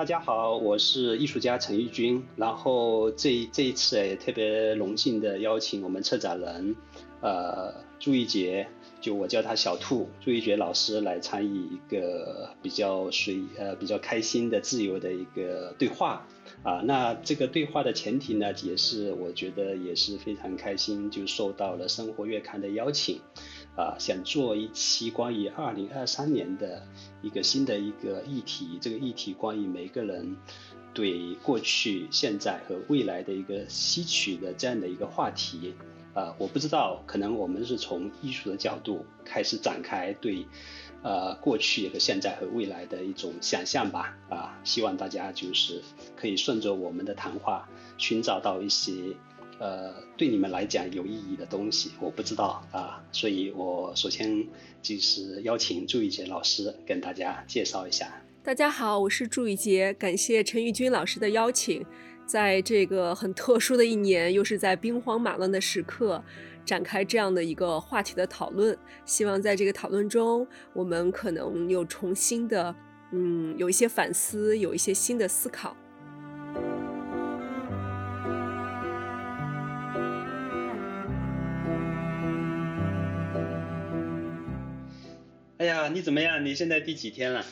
大家好，我是艺术家陈玉军。然后这这一次也特别荣幸的邀请我们策展人，呃，朱一杰，就我叫他小兔，朱一杰老师来参与一个比较随呃比较开心的自由的一个对话。啊，那这个对话的前提呢，也是我觉得也是非常开心，就受到了《生活月刊》的邀请。啊，想做一期关于二零二三年的一个新的一个议题，这个议题关于每个人对过去、现在和未来的一个吸取的这样的一个话题。啊，我不知道，可能我们是从艺术的角度开始展开对呃过去和现在和未来的一种想象吧。啊，希望大家就是可以顺着我们的谈话寻找到一些。呃，对你们来讲有意义的东西，我不知道啊，所以我首先就是邀请祝宇杰老师跟大家介绍一下。大家好，我是祝宇杰，感谢陈玉军老师的邀请，在这个很特殊的一年，又是在兵荒马乱的时刻，展开这样的一个话题的讨论。希望在这个讨论中，我们可能有重新的，嗯，有一些反思，有一些新的思考。哎呀，你怎么样？你现在第几天了？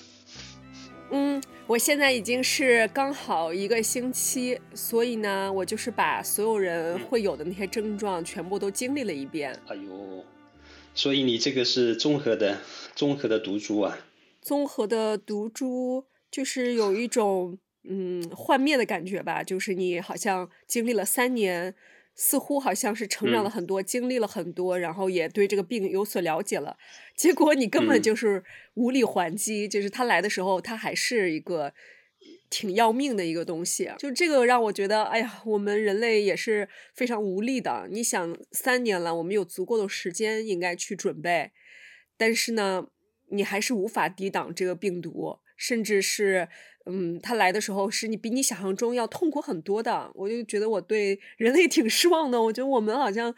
嗯，我现在已经是刚好一个星期，所以呢，我就是把所有人会有的那些症状全部都经历了一遍。哎呦，所以你这个是综合的，综合的毒株啊。综合的毒株就是有一种嗯幻灭的感觉吧，就是你好像经历了三年。似乎好像是成长了很多，经历了很多，然后也对这个病有所了解了。结果你根本就是无力还击，就是他来的时候，他还是一个挺要命的一个东西。就这个让我觉得，哎呀，我们人类也是非常无力的。你想，三年了，我们有足够的时间应该去准备，但是呢，你还是无法抵挡这个病毒，甚至是。嗯，他来的时候是你比你想象中要痛苦很多的，我就觉得我对人类挺失望的。我觉得我们好像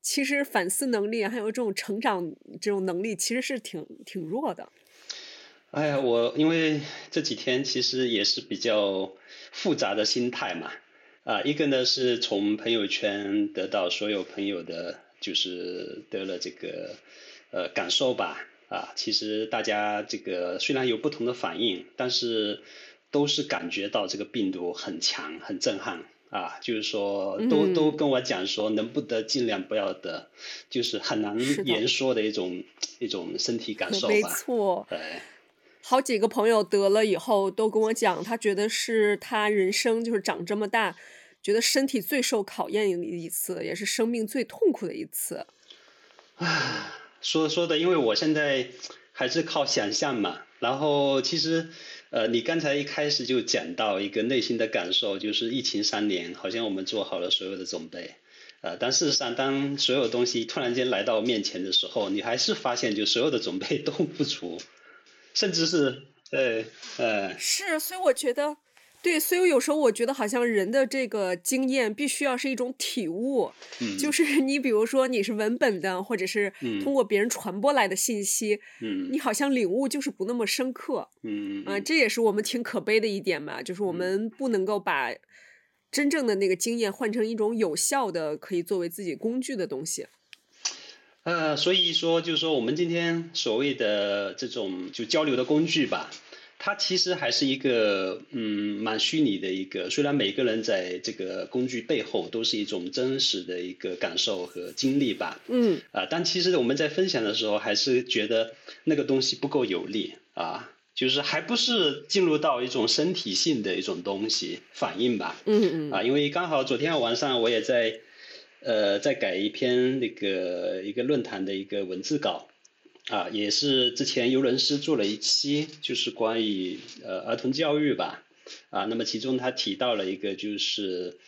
其实反思能力还有这种成长这种能力其实是挺挺弱的。哎呀，我因为这几天其实也是比较复杂的心态嘛，啊，一个呢是从朋友圈得到所有朋友的，就是得了这个呃感受吧，啊，其实大家这个虽然有不同的反应，但是。都是感觉到这个病毒很强、很震撼啊，就是说，都都跟我讲说，能不得尽量不要得，就是很难言说的一种一种身体感受吧。没错，对，好几个朋友得了以后都跟我讲，他觉得是他人生就是长这么大，觉得身体最受考验的一次，也是生命最痛苦的一次。唉，说说的，因为我现在还是靠想象嘛，然后其实。呃，你刚才一开始就讲到一个内心的感受，就是疫情三年，好像我们做好了所有的准备，呃，但事实上，当所有东西突然间来到面前的时候，你还是发现就所有的准备都不足，甚至是，呃，呃，是，所以我觉得。对，所以有时候我觉得好像人的这个经验必须要是一种体悟，就是 你比如说你是文本的，或者是通过别人传播来的信息，你好像领悟就是不那么深刻，嗯啊，这也是我们挺可悲的一点嘛，就是我们不能够把真正的那个经验换成一种有效的可以作为自己工具的东西。呃，所以说就是说我们今天所谓的这种就交流的工具吧。它其实还是一个嗯蛮虚拟的一个，虽然每个人在这个工具背后都是一种真实的一个感受和经历吧，嗯。啊，但其实我们在分享的时候还是觉得那个东西不够有力啊，就是还不是进入到一种身体性的一种东西反应吧，嗯嗯。啊，因为刚好昨天晚上我也在呃在改一篇那个一个论坛的一个文字稿。啊，也是之前尤伦斯做了一期，就是关于呃儿童教育吧，啊，那么其中他提到了一个就是，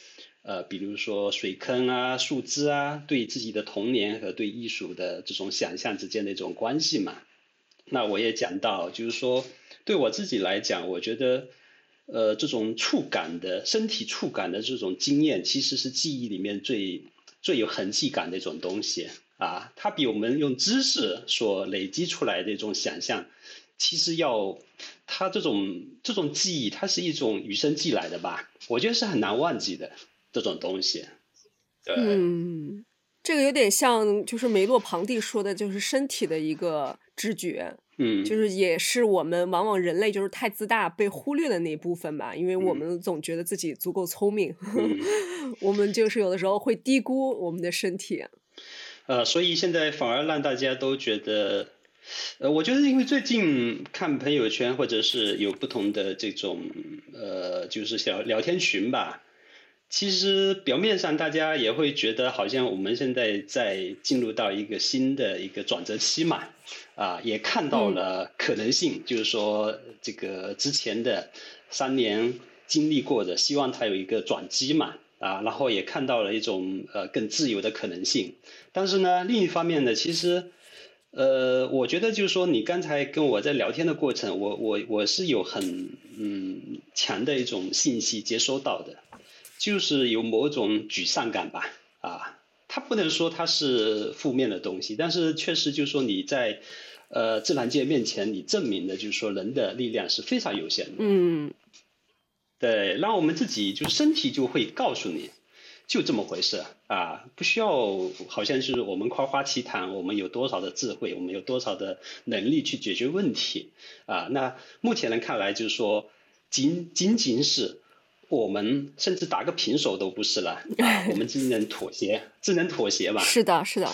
呃，比如说水坑啊、树枝啊，对自己的童年和对艺术的这种想象之间的一种关系嘛。那我也讲到，就是说对我自己来讲，我觉得，呃，这种触感的身体触感的这种经验，其实是记忆里面最最有痕迹感的一种东西。啊，它比我们用知识所累积出来的一种想象，其实要它这种这种记忆，它是一种与生俱来的吧？我觉得是很难忘记的这种东西。对，嗯，这个有点像，就是梅洛庞蒂说的，就是身体的一个知觉。嗯，就是也是我们往往人类就是太自大被忽略的那一部分吧，因为我们总觉得自己足够聪明，我们就是有的时候会低估我们的身体。呃，所以现在反而让大家都觉得，呃，我觉得因为最近看朋友圈或者是有不同的这种呃，就是小聊天群吧，其实表面上大家也会觉得好像我们现在在进入到一个新的一个转折期嘛。啊，也看到了可能性，就是说这个之前的三年经历过的，希望它有一个转机嘛，啊，然后也看到了一种呃更自由的可能性。但是呢，另一方面呢，其实呃，我觉得就是说你刚才跟我在聊天的过程，我我我是有很嗯强的一种信息接收到的，就是有某种沮丧感吧，啊。它不能说它是负面的东西，但是确实就是说你在，呃，自然界面前，你证明的就是说人的力量是非常有限的。嗯，对，让我们自己就身体就会告诉你，就这么回事啊，不需要好像是我们夸夸其谈，我们有多少的智慧，我们有多少的能力去解决问题啊。那目前来看来就是说，仅仅仅是。我们甚至打个平手都不是了，啊我们只能妥协，只能妥协吧。是的，是的。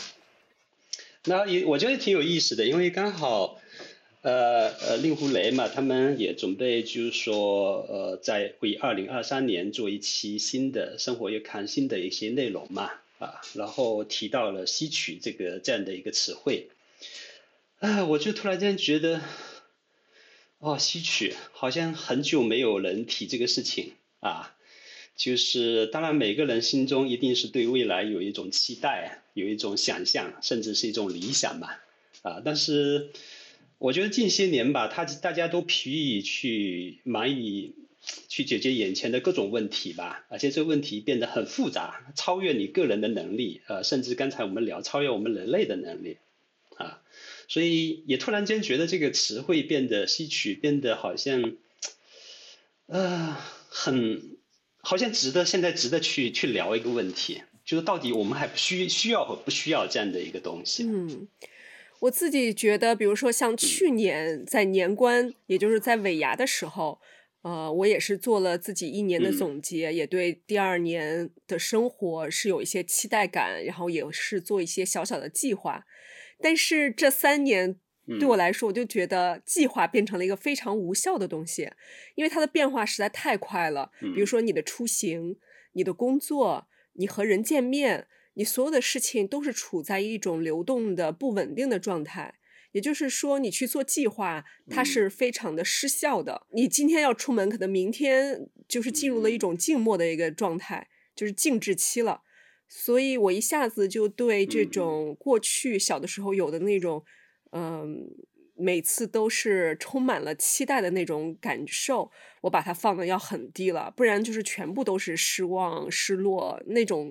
那也我觉得挺有意思的，因为刚好，呃呃，令狐雷嘛，他们也准备就是说，呃，在为二零二三年做一期新的生活月刊新的一些内容嘛，啊，然后提到了吸取这个这样的一个词汇，啊，我就突然间觉得，哦，吸取好像很久没有人提这个事情。啊，就是当然，每个人心中一定是对未来有一种期待，有一种想象，甚至是一种理想嘛。啊，但是我觉得近些年吧，他大家都疲于去忙于去解决眼前的各种问题吧，而且这个问题变得很复杂，超越你个人的能力，呃，甚至刚才我们聊超越我们人类的能力，啊，所以也突然间觉得这个词汇变得吸取，变得好像，啊。很，好像值得现在值得去去聊一个问题，就是到底我们还需需要和不需要这样的一个东西。嗯，我自己觉得，比如说像去年在年关，也就是在尾牙的时候，呃，我也是做了自己一年的总结，也对第二年的生活是有一些期待感，然后也是做一些小小的计划。但是这三年。对我来说，我就觉得计划变成了一个非常无效的东西，因为它的变化实在太快了。比如说你的出行、你的工作、你和人见面，你所有的事情都是处在一种流动的、不稳定的状态。也就是说，你去做计划，它是非常的失效的。你今天要出门，可能明天就是进入了一种静默的一个状态，就是静止期了。所以我一下子就对这种过去小的时候有的那种。嗯，每次都是充满了期待的那种感受，我把它放的要很低了，不然就是全部都是失望、失落那种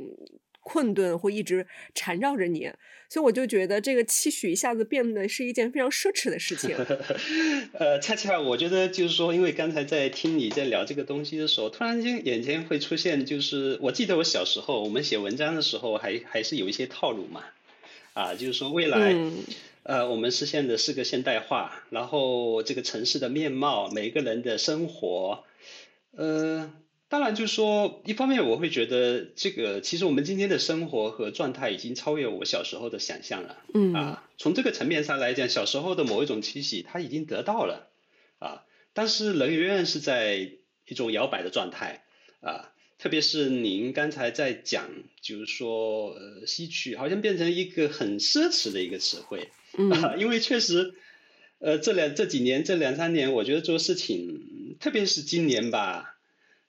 困顿会一直缠绕着你，所以我就觉得这个期许一下子变得是一件非常奢侈的事情。呃，恰恰我觉得就是说，因为刚才在听你在聊这个东西的时候，突然间眼前会出现，就是我记得我小时候我们写文章的时候，还还是有一些套路嘛，啊，就是说未来。呃，我们实现的是个现代化，然后这个城市的面貌，每个人的生活，呃，当然就是说，一方面我会觉得这个其实我们今天的生活和状态已经超越我小时候的想象了，嗯啊，从这个层面上来讲，小时候的某一种期许他已经得到了，啊，但是人永远是在一种摇摆的状态，啊。特别是您刚才在讲，就是说，呃，吸取好像变成一个很奢侈的一个词汇，嗯，因为确实，呃，这两这几年这两三年，我觉得做事情，特别是今年吧，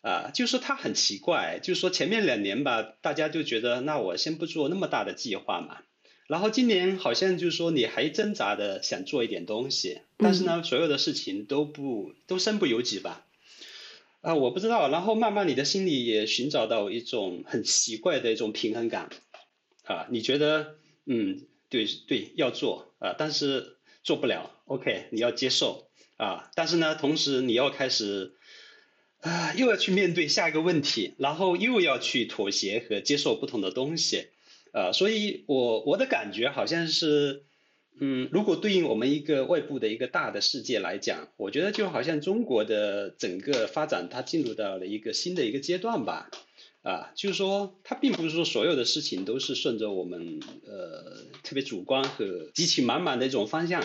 啊，就是说它很奇怪，就是说前面两年吧，大家就觉得那我先不做那么大的计划嘛，然后今年好像就是说你还挣扎的想做一点东西，但是呢，所有的事情都不都身不由己吧。啊，我不知道。然后慢慢你的心里也寻找到一种很奇怪的一种平衡感，啊，你觉得，嗯，对对，要做啊，但是做不了，OK，你要接受啊，但是呢，同时你要开始啊，又要去面对下一个问题，然后又要去妥协和接受不同的东西，啊，所以我我的感觉好像是。嗯，如果对应我们一个外部的一个大的世界来讲，我觉得就好像中国的整个发展，它进入到了一个新的一个阶段吧。啊，就是说，它并不是说所有的事情都是顺着我们呃特别主观和激情满满的一种方向。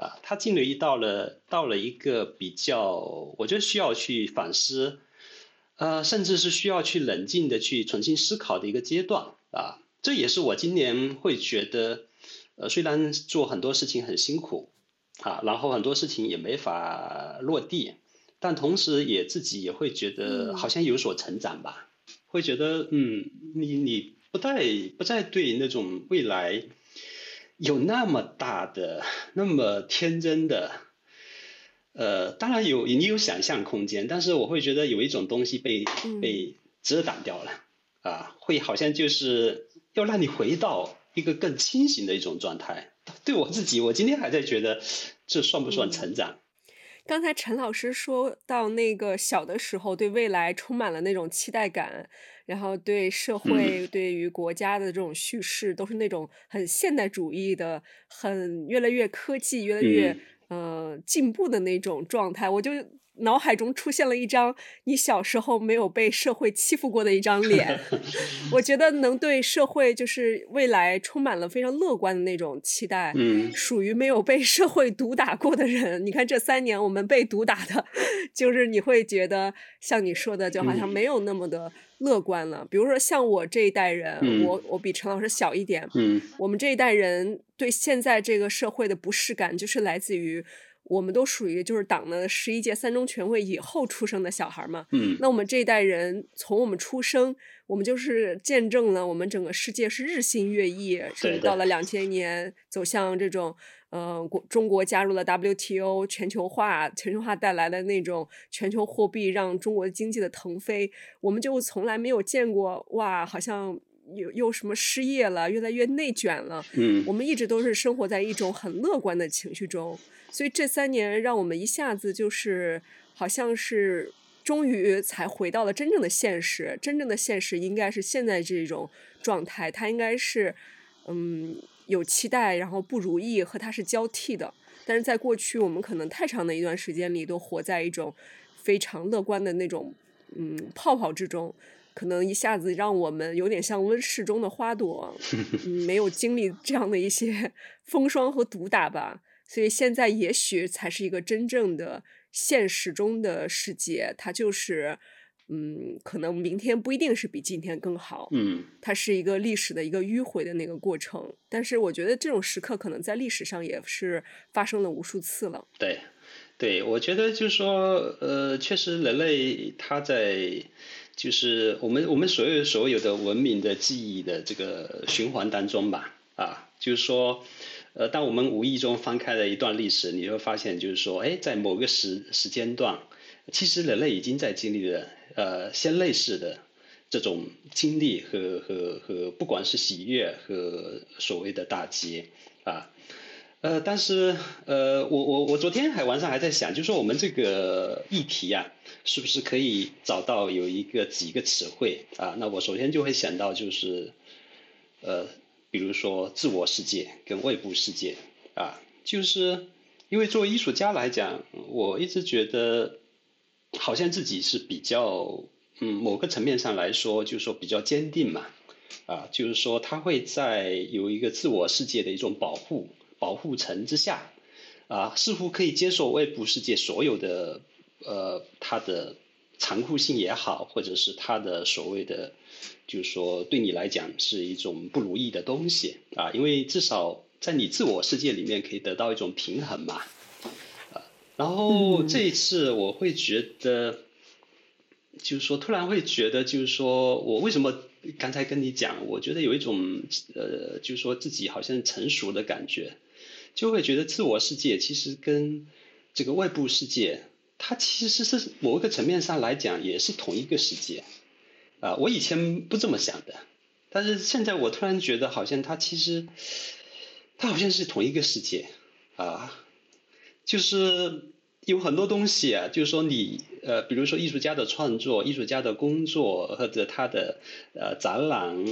啊，他进入到了到了一个比较，我觉得需要去反思，呃，甚至是需要去冷静的去重新思考的一个阶段。啊，这也是我今年会觉得。呃，虽然做很多事情很辛苦，啊，然后很多事情也没法落地，但同时也自己也会觉得好像有所成长吧，会觉得嗯，你你不再不再对那种未来有那么大的那么天真的，呃，当然有你有想象空间，但是我会觉得有一种东西被被遮挡掉了，啊，会好像就是要让你回到。一个更清醒的一种状态，对我自己，我今天还在觉得这算不算成长？刚才陈老师说到那个小的时候对未来充满了那种期待感，然后对社会、对于国家的这种叙事都是那种很现代主义的、很越来越科技、越来越呃进步的那种状态，我就。脑海中出现了一张你小时候没有被社会欺负过的一张脸，我觉得能对社会就是未来充满了非常乐观的那种期待，嗯，属于没有被社会毒打过的人。你看这三年我们被毒打的，就是你会觉得像你说的，就好像没有那么的乐观了。比如说像我这一代人，我我比陈老师小一点，嗯，我们这一代人对现在这个社会的不适感，就是来自于。我们都属于就是党的十一届三中全会以后出生的小孩嘛，嗯，那我们这一代人从我们出生，我们就是见证了我们整个世界是日新月异，甚至到了两千年走向这种，呃，国中国加入了 WTO 全球化，全球化带来的那种全球货币让中国经济的腾飞，我们就从来没有见过哇，好像又又什么失业了，越来越内卷了，嗯，我们一直都是生活在一种很乐观的情绪中。所以这三年让我们一下子就是好像是终于才回到了真正的现实，真正的现实应该是现在这种状态，它应该是嗯有期待，然后不如意和它是交替的。但是在过去我们可能太长的一段时间里都活在一种非常乐观的那种嗯泡泡之中，可能一下子让我们有点像温室中的花朵，嗯，没有经历这样的一些 风霜和毒打吧。所以现在也许才是一个真正的现实中的世界，它就是，嗯，可能明天不一定是比今天更好，嗯，它是一个历史的一个迂回的那个过程。但是我觉得这种时刻可能在历史上也是发生了无数次了。对，对，我觉得就是说，呃，确实人类他在就是我们我们所有所有的文明的记忆的这个循环当中吧，啊，就是说。呃，当我们无意中翻开了一段历史，你会发现，就是说，哎，在某个时时间段，其实人类已经在经历了呃相类似的这种经历和和和，不管是喜悦和所谓的打击啊，呃，但是呃，我我我昨天还晚上还在想，就说我们这个议题啊，是不是可以找到有一个几个词汇啊？那我首先就会想到就是呃。比如说自我世界跟外部世界啊，就是因为作为艺术家来讲，我一直觉得好像自己是比较嗯某个层面上来说，就是说比较坚定嘛啊，就是说他会在有一个自我世界的一种保护保护层之下啊，似乎可以接受外部世界所有的呃它的残酷性也好，或者是它的所谓的。就是说，对你来讲是一种不如意的东西啊，因为至少在你自我世界里面可以得到一种平衡嘛，啊，然后这一次我会觉得，就是说突然会觉得，就是说我为什么刚才跟你讲，我觉得有一种呃，就是说自己好像成熟的感觉，就会觉得自我世界其实跟这个外部世界，它其实是某一个层面上来讲也是同一个世界。啊，我以前不这么想的，但是现在我突然觉得，好像它其实，它好像是同一个世界，啊，就是有很多东西啊，就是说你呃，比如说艺术家的创作、艺术家的工作或者他的呃展览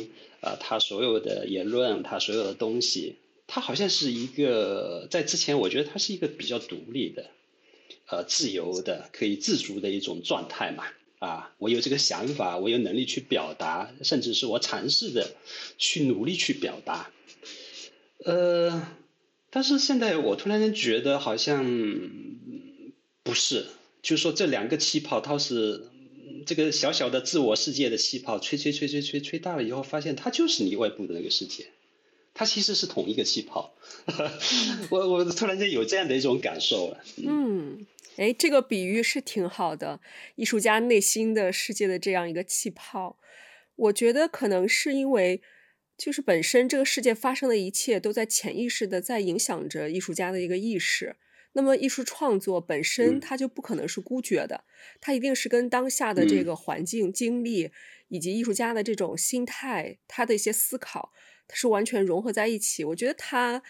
啊，他所有的言论、他所有的东西，他好像是一个在之前，我觉得他是一个比较独立的、呃自由的、可以自主的一种状态嘛。啊，我有这个想法，我有能力去表达，甚至是我尝试着去努力去表达。呃，但是现在我突然间觉得好像不是，就是说这两个气泡，它是这个小小的自我世界的气泡，吹吹吹吹吹吹大了以后，发现它就是你外部的那个世界，它其实是同一个气泡。我我突然间有这样的一种感受了。嗯。哎，这个比喻是挺好的，艺术家内心的世界的这样一个气泡，我觉得可能是因为，就是本身这个世界发生的一切都在潜意识的在影响着艺术家的一个意识。那么艺术创作本身它就不可能是孤绝的，它一定是跟当下的这个环境、经历以及艺术家的这种心态、他的一些思考，它是完全融合在一起。我觉得它。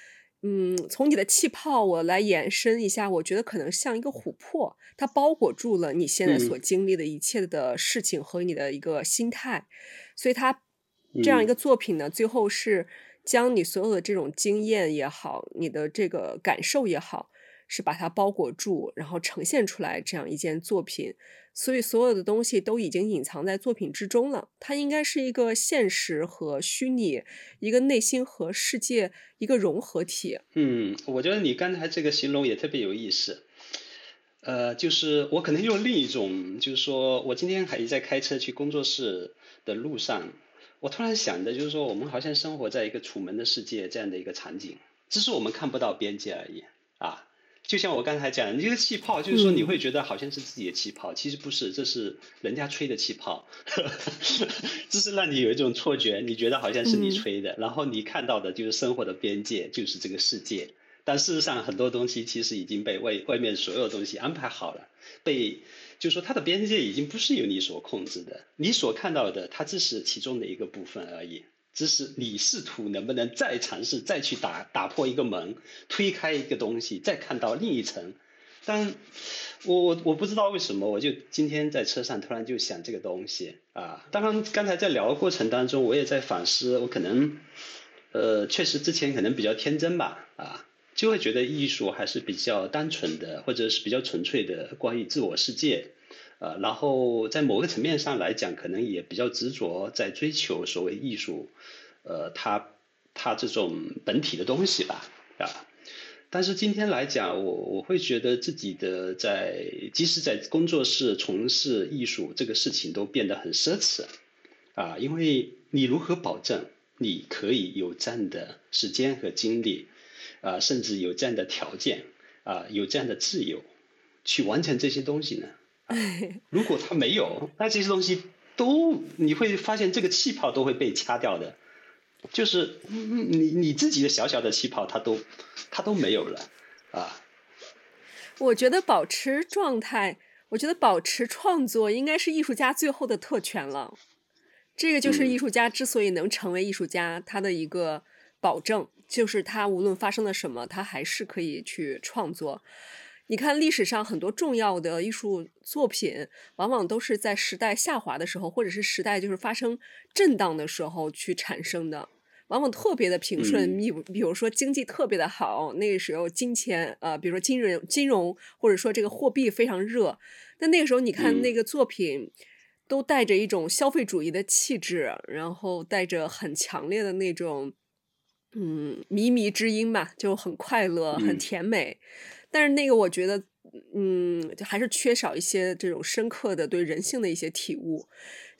嗯，从你的气泡我来延伸一下，我觉得可能像一个琥珀，它包裹住了你现在所经历的一切的事情和你的一个心态，所以它这样一个作品呢，最后是将你所有的这种经验也好，你的这个感受也好。是把它包裹住，然后呈现出来这样一件作品，所以所有的东西都已经隐藏在作品之中了。它应该是一个现实和虚拟，一个内心和世界一个融合体。嗯，我觉得你刚才这个形容也特别有意思。呃，就是我可能用另一种，就是说我今天还在开车去工作室的路上，我突然想的就是说，我们好像生活在一个楚门的世界这样的一个场景，只是我们看不到边界而已啊。就像我刚才讲，你这个气泡，就是说你会觉得好像是自己的气泡，其实不是，这是人家吹的气泡，这是让你有一种错觉，你觉得好像是你吹的，然后你看到的就是生活的边界，就是这个世界，但事实上很多东西其实已经被外外面所有东西安排好了，被就是说它的边界已经不是由你所控制的，你所看到的它只是其中的一个部分而已。只是你试图能不能再尝试，再去打打破一个门，推开一个东西，再看到另一层。但我我我不知道为什么，我就今天在车上突然就想这个东西啊。当然，刚才在聊的过程当中，我也在反思，我可能呃，确实之前可能比较天真吧啊，就会觉得艺术还是比较单纯的，或者是比较纯粹的关于自我世界。呃，然后在某个层面上来讲，可能也比较执着在追求所谓艺术，呃，它它这种本体的东西吧，啊。但是今天来讲，我我会觉得自己的在，即使在工作室从事艺术这个事情都变得很奢侈，啊，因为你如何保证你可以有这样的时间和精力，啊，甚至有这样的条件，啊，有这样的自由去完成这些东西呢？如果它没有，那这些东西都你会发现这个气泡都会被掐掉的，就是你你自己的小小的气泡，它都它都没有了啊。我觉得保持状态，我觉得保持创作应该是艺术家最后的特权了。这个就是艺术家之所以能成为艺术家，他的一个保证，就是他无论发生了什么，他还是可以去创作。你看历史上很多重要的艺术作品，往往都是在时代下滑的时候，或者是时代就是发生震荡的时候去产生的，往往特别的平顺。你比如说经济特别的好，那个时候金钱呃，比如说金融金融或者说这个货币非常热，但那个时候你看那个作品都带着一种消费主义的气质，然后带着很强烈的那种嗯靡靡之音吧，就很快乐，很甜美。但是那个，我觉得，嗯，还是缺少一些这种深刻的对人性的一些体悟。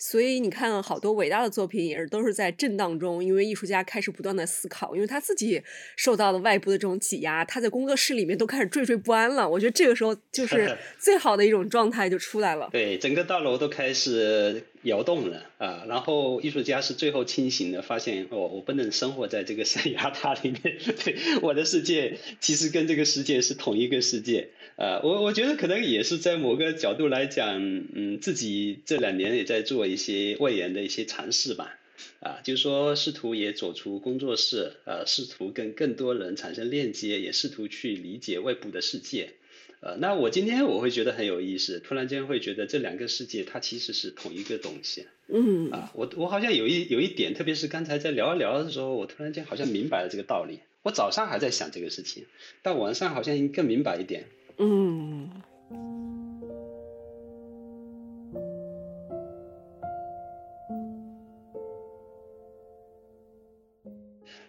所以你看，好多伟大的作品也是都是在震荡中，因为艺术家开始不断的思考，因为他自己受到了外部的这种挤压，他在工作室里面都开始惴惴不安了。我觉得这个时候就 是最好的一种状态就出来了。对，整个大楼都开始摇动了啊！然后艺术家是最后清醒的，发现哦，我不能生活在这个象牙塔里面，对，我的世界其实跟这个世界是同一个世界。呃，我我觉得可能也是在某个角度来讲，嗯，自己这两年也在做一些外延的一些尝试吧，啊，就是说试图也走出工作室，呃，试图跟更多人产生链接，也试图去理解外部的世界，呃，那我今天我会觉得很有意思，突然间会觉得这两个世界它其实是同一个东西。嗯啊，我我好像有一有一点，特别是刚才在聊一聊的时候，我突然间好像明白了这个道理。我早上还在想这个事情，到晚上好像更明白一点。嗯。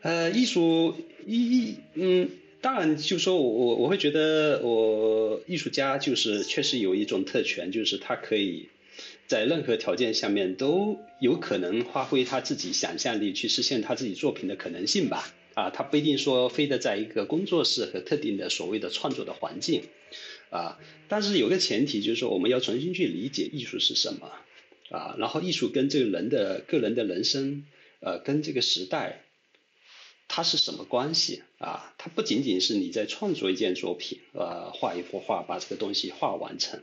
呃，艺术艺艺嗯。当然，就说我我我会觉得，我艺术家就是确实有一种特权，就是他可以在任何条件下面都有可能发挥他自己想象力，去实现他自己作品的可能性吧。啊，他不一定说非得在一个工作室和特定的所谓的创作的环境，啊，但是有个前提就是说，我们要重新去理解艺术是什么，啊，然后艺术跟这个人的个人的人生，呃，跟这个时代。它是什么关系啊？它不仅仅是你在创作一件作品，呃，画一幅画，把这个东西画完成，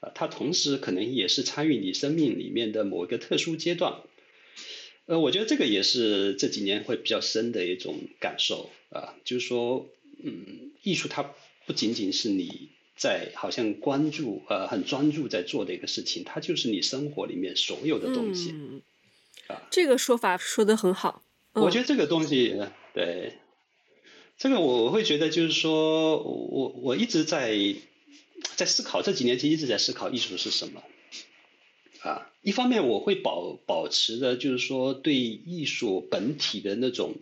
呃，它同时可能也是参与你生命里面的某一个特殊阶段。呃，我觉得这个也是这几年会比较深的一种感受啊，就是说，嗯，艺术它不仅仅是你在好像关注，呃，很专注在做的一个事情，它就是你生活里面所有的东西。啊，这个说法说的很好。我觉得这个东西。对，这个我我会觉得就是说，我我一直在在思考这几年其实一直在思考艺术是什么，啊，一方面我会保保持着就是说对艺术本体的那种，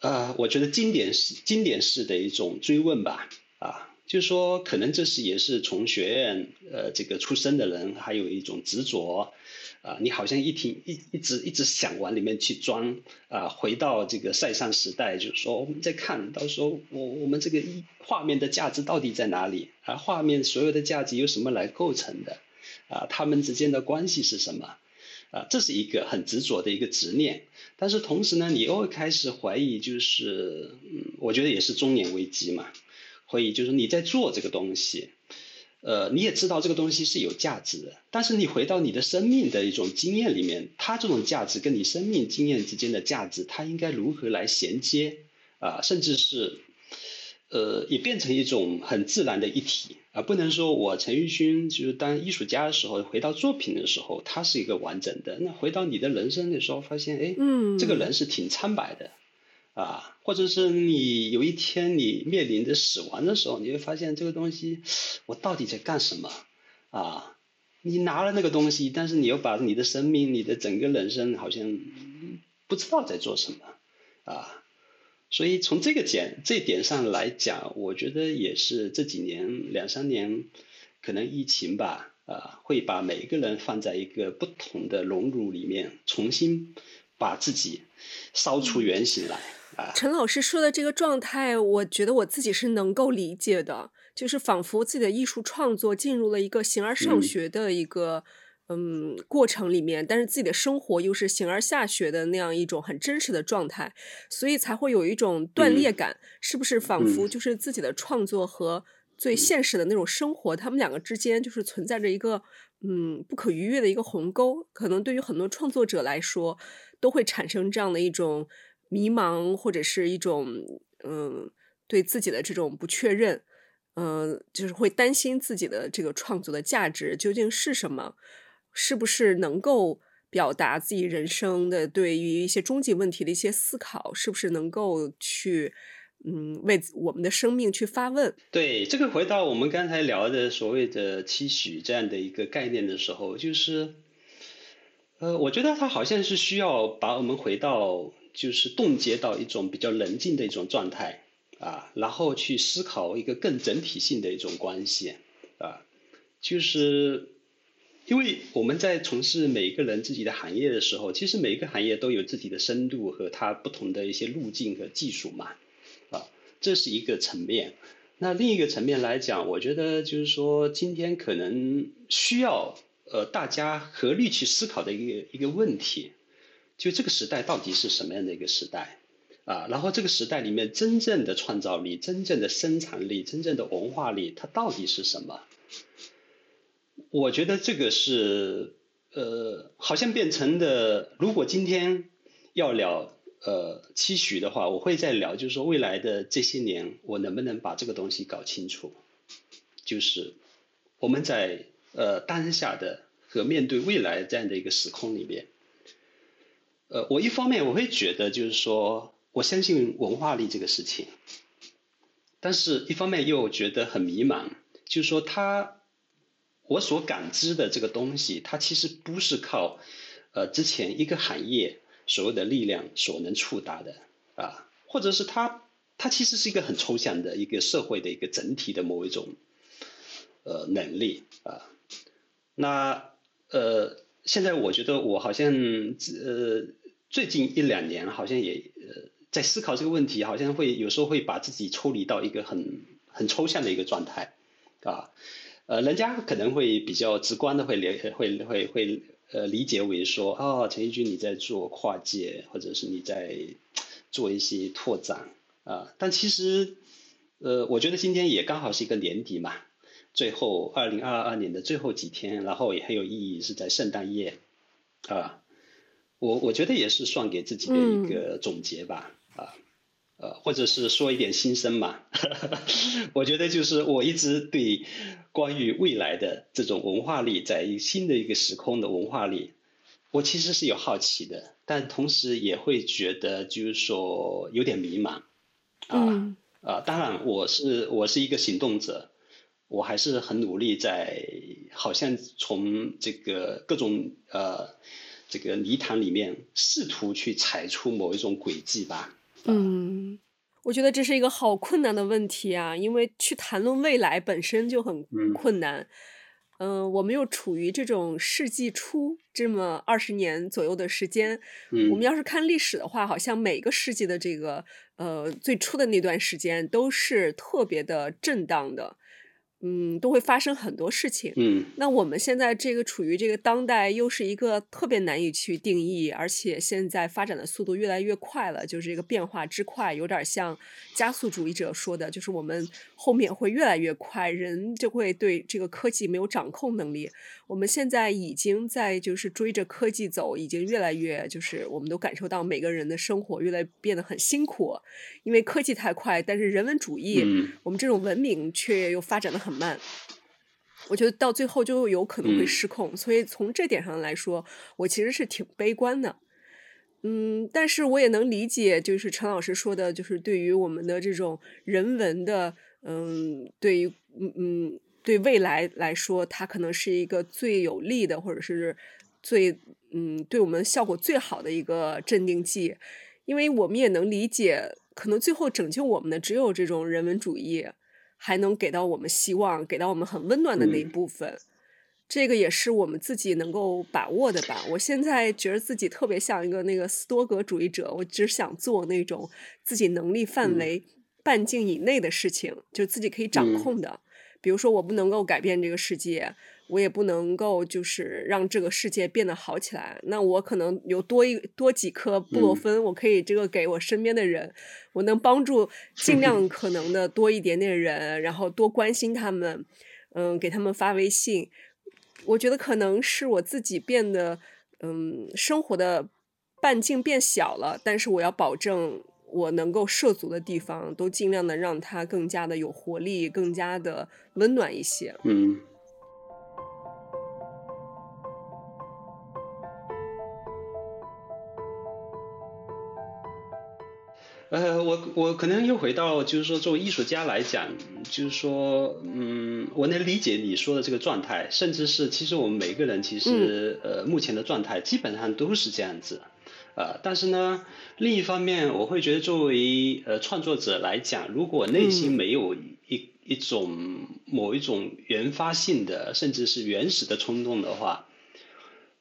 呃，我觉得经典式经典式的一种追问吧，啊，就是说可能这是也是从学院呃这个出身的人还有一种执着。啊，你好像一听一一直一直想往里面去钻啊，回到这个塞尚时代，就是说我们在看到时候我我们这个一画面的价值到底在哪里啊？画面所有的价值由什么来构成的啊？他们之间的关系是什么啊？这是一个很执着的一个执念，但是同时呢，你又会开始怀疑，就是嗯，我觉得也是中年危机嘛，怀疑就是你在做这个东西。呃，你也知道这个东西是有价值的，但是你回到你的生命的一种经验里面，它这种价值跟你生命经验之间的价值，它应该如何来衔接啊？甚至是，呃，也变成一种很自然的一体啊，不能说我陈玉勋就是当艺术家的时候，回到作品的时候，它是一个完整的，那回到你的人生的时候，发现哎，嗯，这个人是挺苍白的。啊，或者是你有一天你面临着死亡的时候，你会发现这个东西，我到底在干什么？啊，你拿了那个东西，但是你又把你的生命、你的整个人生好像不知道在做什么啊。所以从这个点这点上来讲，我觉得也是这几年两三年，可能疫情吧，啊，会把每一个人放在一个不同的熔炉里面，重新把自己烧出原形来。陈老师说的这个状态，我觉得我自己是能够理解的，就是仿佛自己的艺术创作进入了一个形而上学的一个嗯过程里面，但是自己的生活又是形而下学的那样一种很真实的状态，所以才会有一种断裂感，是不是？仿佛就是自己的创作和最现实的那种生活，他们两个之间就是存在着一个嗯不可逾越的一个鸿沟，可能对于很多创作者来说，都会产生这样的一种。迷茫或者是一种嗯对自己的这种不确认，嗯，就是会担心自己的这个创作的价值究竟是什么，是不是能够表达自己人生的对于一些终极问题的一些思考，是不是能够去嗯为我们的生命去发问？对，这个回到我们刚才聊的所谓的期许这样的一个概念的时候，就是呃，我觉得它好像是需要把我们回到。就是冻结到一种比较冷静的一种状态啊，然后去思考一个更整体性的一种关系啊，就是因为我们在从事每一个人自己的行业的时候，其实每一个行业都有自己的深度和它不同的一些路径和技术嘛啊，这是一个层面。那另一个层面来讲，我觉得就是说今天可能需要呃大家合力去思考的一个一个问题。就这个时代到底是什么样的一个时代啊？然后这个时代里面真正的创造力、真正的生产力、真正的文化力，它到底是什么？我觉得这个是呃，好像变成的。如果今天要聊呃期许的话，我会再聊，就是说未来的这些年，我能不能把这个东西搞清楚就是我们在呃当下的和面对未来这样的一个时空里面，呃，我一方面我会觉得就是说我相信文化力这个事情，但是一方面又觉得很迷茫，就是说他我所感知的这个东西，它其实不是靠呃之前一个行业所谓的力量所能触达的啊，或者是它它其实是一个很抽象的一个社会的一个整体的某一种呃能力啊，那呃现在我觉得我好像呃。最近一两年，好像也呃在思考这个问题，好像会有时候会把自己抽离到一个很很抽象的一个状态，啊，呃，人家可能会比较直观的会理会会会呃理解为说，哦，陈奕君你在做跨界，或者是你在做一些拓展啊，但其实呃，我觉得今天也刚好是一个年底嘛，最后二零二二年的最后几天，然后也很有意义，是在圣诞夜啊。我我觉得也是算给自己的一个总结吧，啊，呃，或者是说一点心声嘛。我觉得就是我一直对关于未来的这种文化力，在新的一个时空的文化力，我其实是有好奇的，但同时也会觉得就是说有点迷茫，啊啊，当然我是我是一个行动者，我还是很努力在，好像从这个各种呃。这个泥潭里面试图去踩出某一种轨迹吧。嗯，我觉得这是一个好困难的问题啊，因为去谈论未来本身就很困难。嗯，我们又处于这种世纪初这么二十年左右的时间。嗯，我们要是看历史的话，好像每个世纪的这个呃最初的那段时间都是特别的震荡的。嗯，都会发生很多事情。嗯，那我们现在这个处于这个当代，又是一个特别难以去定义，而且现在发展的速度越来越快了，就是这个变化之快，有点像加速主义者说的，就是我们后面会越来越快，人就会对这个科技没有掌控能力。我们现在已经在就是追着科技走，已经越来越就是我们都感受到每个人的生活越来变得很辛苦，因为科技太快，但是人文主义，我们这种文明却又发展的很。很慢，我觉得到最后就有可能会失控，所以从这点上来说，我其实是挺悲观的。嗯，但是我也能理解，就是陈老师说的，就是对于我们的这种人文的，嗯，对于嗯嗯对未来来说，它可能是一个最有利的，或者是最嗯对我们效果最好的一个镇定剂，因为我们也能理解，可能最后拯救我们的只有这种人文主义。还能给到我们希望，给到我们很温暖的那一部分，这个也是我们自己能够把握的吧。我现在觉得自己特别像一个那个斯多格主义者，我只想做那种自己能力范围半径以内的事情，就自己可以掌控的。比如说，我不能够改变这个世界。我也不能够就是让这个世界变得好起来。那我可能有多一多几颗布洛芬，我可以这个给我身边的人，我能帮助尽量可能的多一点点人，然后多关心他们，嗯，给他们发微信。我觉得可能是我自己变得，嗯，生活的半径变小了，但是我要保证我能够涉足的地方都尽量的让它更加的有活力，更加的温暖一些。嗯。呃，我我可能又回到，就是说，作为艺术家来讲，就是说，嗯，我能理解你说的这个状态，甚至是其实我们每个人其实呃目前的状态基本上都是这样子，呃，但是呢，另一方面，我会觉得作为呃创作者来讲，如果内心没有一一种某一种原发性的，甚至是原始的冲动的话，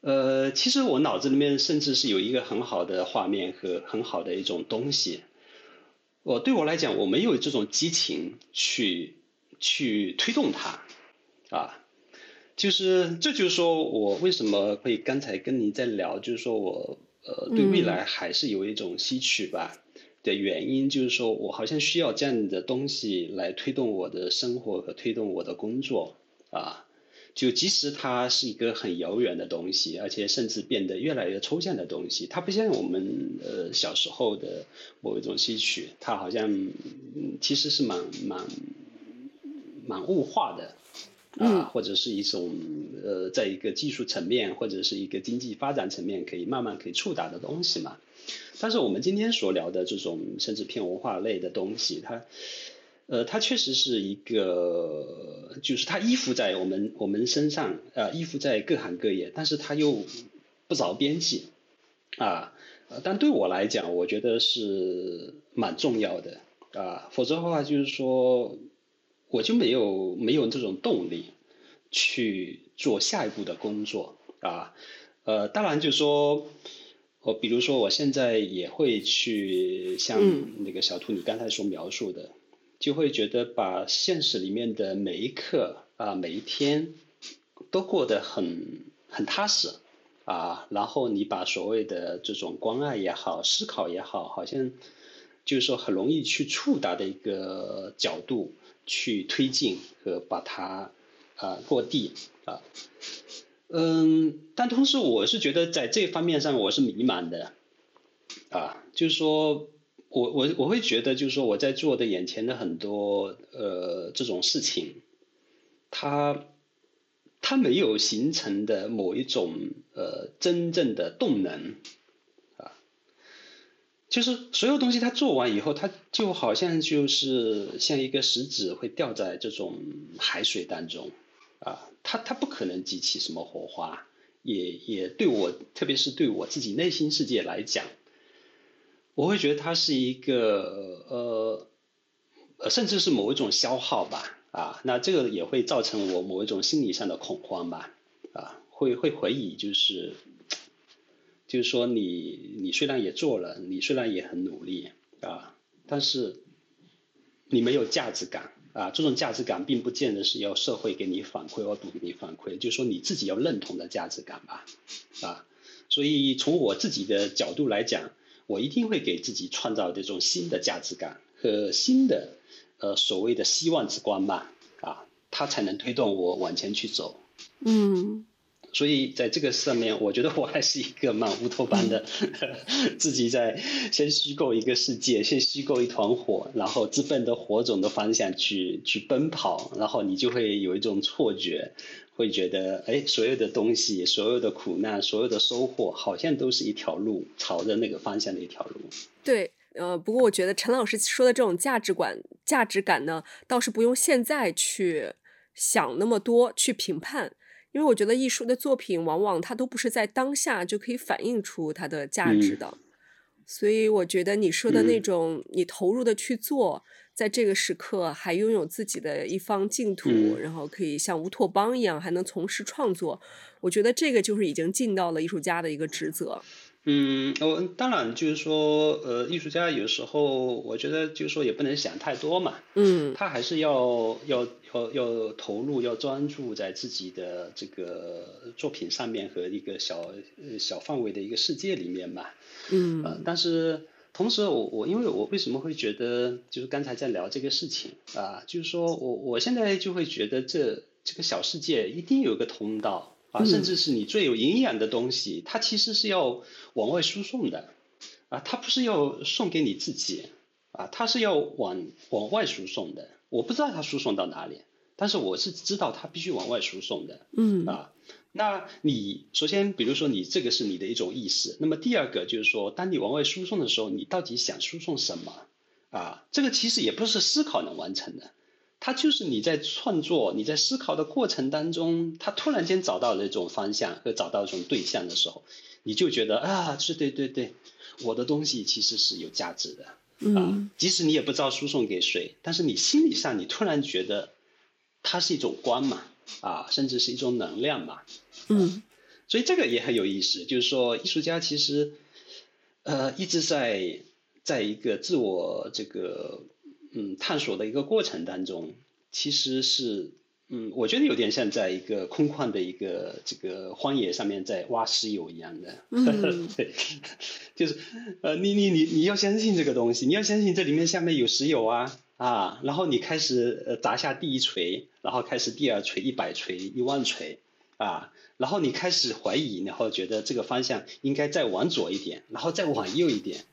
呃，其实我脑子里面甚至是有一个很好的画面和很好的一种东西。我对我来讲，我没有这种激情去去推动它，啊，就是这就是说我为什么会刚才跟你在聊，就是说我呃对未来还是有一种吸取吧的原因，就是说我好像需要这样的东西来推动我的生活和推动我的工作啊。就即使它是一个很遥远的东西，而且甚至变得越来越抽象的东西，它不像我们呃小时候的某一种吸取，它好像其实是蛮蛮蛮物化的啊，或者是一种呃，在一个技术层面或者是一个经济发展层面可以慢慢可以触达的东西嘛。但是我们今天所聊的这种甚至偏文化类的东西，它呃，它确实是一个，就是它依附在我们我们身上，呃，依附在各行各业，但是它又不着边际啊。但对我来讲，我觉得是蛮重要的啊，否则的话就是说。我就没有没有这种动力去做下一步的工作啊，呃，当然就说，我比如说我现在也会去像那个小兔你刚才所描述的，就会觉得把现实里面的每一刻啊每一天都过得很很踏实啊，然后你把所谓的这种关爱也好，思考也好，好像就是说很容易去触达的一个角度。去推进和把它啊落地啊，嗯，但同时我是觉得在这方面上我是迷茫的啊，就是说我我我会觉得就是说我在做的眼前的很多呃这种事情，它它没有形成的某一种呃真正的动能。就是所有东西它做完以后，它就好像就是像一个石子会掉在这种海水当中，啊，它它不可能激起什么火花，也也对我，特别是对我自己内心世界来讲，我会觉得它是一个呃呃，甚至是某一种消耗吧，啊，那这个也会造成我某一种心理上的恐慌吧，啊，会会回忆就是。就是说，你你虽然也做了，你虽然也很努力啊，但是你没有价值感啊。这种价值感并不见得是要社会给你反馈或不给你反馈，就是说你自己要认同的价值感吧啊。所以从我自己的角度来讲，我一定会给自己创造这种新的价值感和新的呃所谓的希望之光吧啊，它才能推动我往前去走。嗯。所以在这个上面，我觉得我还是一个蛮乌托邦的，自己在先虚构一个世界，先虚构一团火，然后直奔着火种的方向去去奔跑，然后你就会有一种错觉，会觉得哎，所有的东西，所有的苦难，所有的收获，好像都是一条路，朝着那个方向的一条路。对，呃，不过我觉得陈老师说的这种价值观、价值感呢，倒是不用现在去想那么多，去评判。因为我觉得艺术的作品往往它都不是在当下就可以反映出它的价值的，所以我觉得你说的那种你投入的去做，在这个时刻还拥有自己的一方净土，然后可以像乌托邦一样还能从事创作，我觉得这个就是已经尽到了艺术家的一个职责。嗯，我当然就是说，呃，艺术家有时候我觉得就是说也不能想太多嘛。嗯。他还是要要要要投入，要专注在自己的这个作品上面和一个小小范围的一个世界里面嘛。嗯。呃，但是同时我我因为我为什么会觉得就是刚才在聊这个事情啊，就是说我我现在就会觉得这这个小世界一定有个通道。啊，甚至是你最有营养的东西，它其实是要往外输送的，啊，它不是要送给你自己，啊，它是要往往外输送的。我不知道它输送到哪里，但是我是知道它必须往外输送的。嗯。啊，那你首先，比如说你这个是你的一种意识，那么第二个就是说，当你往外输送的时候，你到底想输送什么？啊，这个其实也不是思考能完成的。它就是你在创作、你在思考的过程当中，他突然间找到了一种方向和找到一种对象的时候，你就觉得啊，是对对对，我的东西其实是有价值的啊。即使你也不知道输送给谁，但是你心理上你突然觉得它是一种光嘛啊，甚至是一种能量嘛。嗯，所以这个也很有意思，就是说艺术家其实呃一直在在一个自我这个。嗯，探索的一个过程当中，其实是，嗯，我觉得有点像在一个空旷的一个这个荒野上面在挖石油一样的。嗯，对，就是，呃，你你你你要相信这个东西，你要相信这里面下面有石油啊啊，然后你开始呃砸下第一锤，然后开始第二锤、一百锤、一万锤啊，然后你开始怀疑，然后觉得这个方向应该再往左一点，然后再往右一点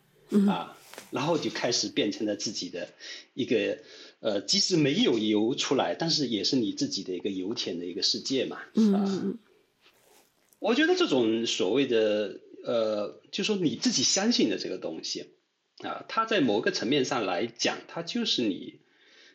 啊。然后就开始变成了自己的一个呃，即使没有油出来，但是也是你自己的一个油田的一个世界嘛。嗯，我觉得这种所谓的呃，就说你自己相信的这个东西啊，它在某个层面上来讲，它就是你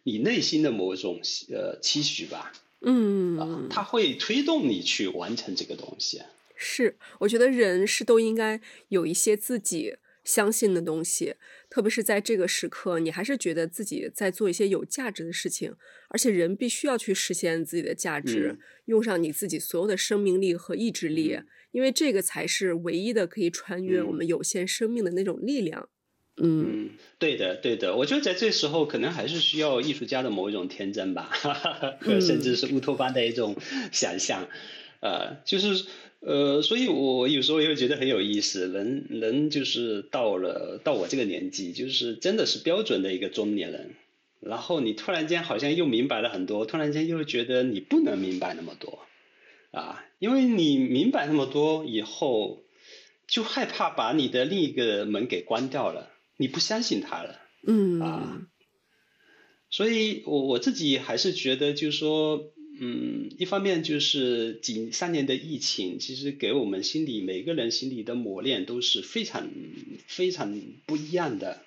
你内心的某种呃期许吧。嗯，啊，它会推动你去完成这个东西。是，我觉得人是都应该有一些自己相信的东西，特别是在这个时刻，你还是觉得自己在做一些有价值的事情，而且人必须要去实现自己的价值，用上你自己所有的生命力和意志力，因为这个才是唯一的可以穿越我们有限生命的那种力量。嗯，对的，对的，我觉得在这时候可能还是需要艺术家的某一种天真吧，甚至是乌托邦的一种想象，呃，就是。呃，所以我有时候也会觉得很有意思，人人就是到了到我这个年纪，就是真的是标准的一个中年人，然后你突然间好像又明白了很多，突然间又觉得你不能明白那么多，啊，因为你明白那么多以后，就害怕把你的另一个门给关掉了，你不相信他了，嗯，啊，所以我我自己还是觉得就是说。嗯，一方面就是几三年的疫情，其实给我们心里每个人心里的磨练都是非常非常不一样的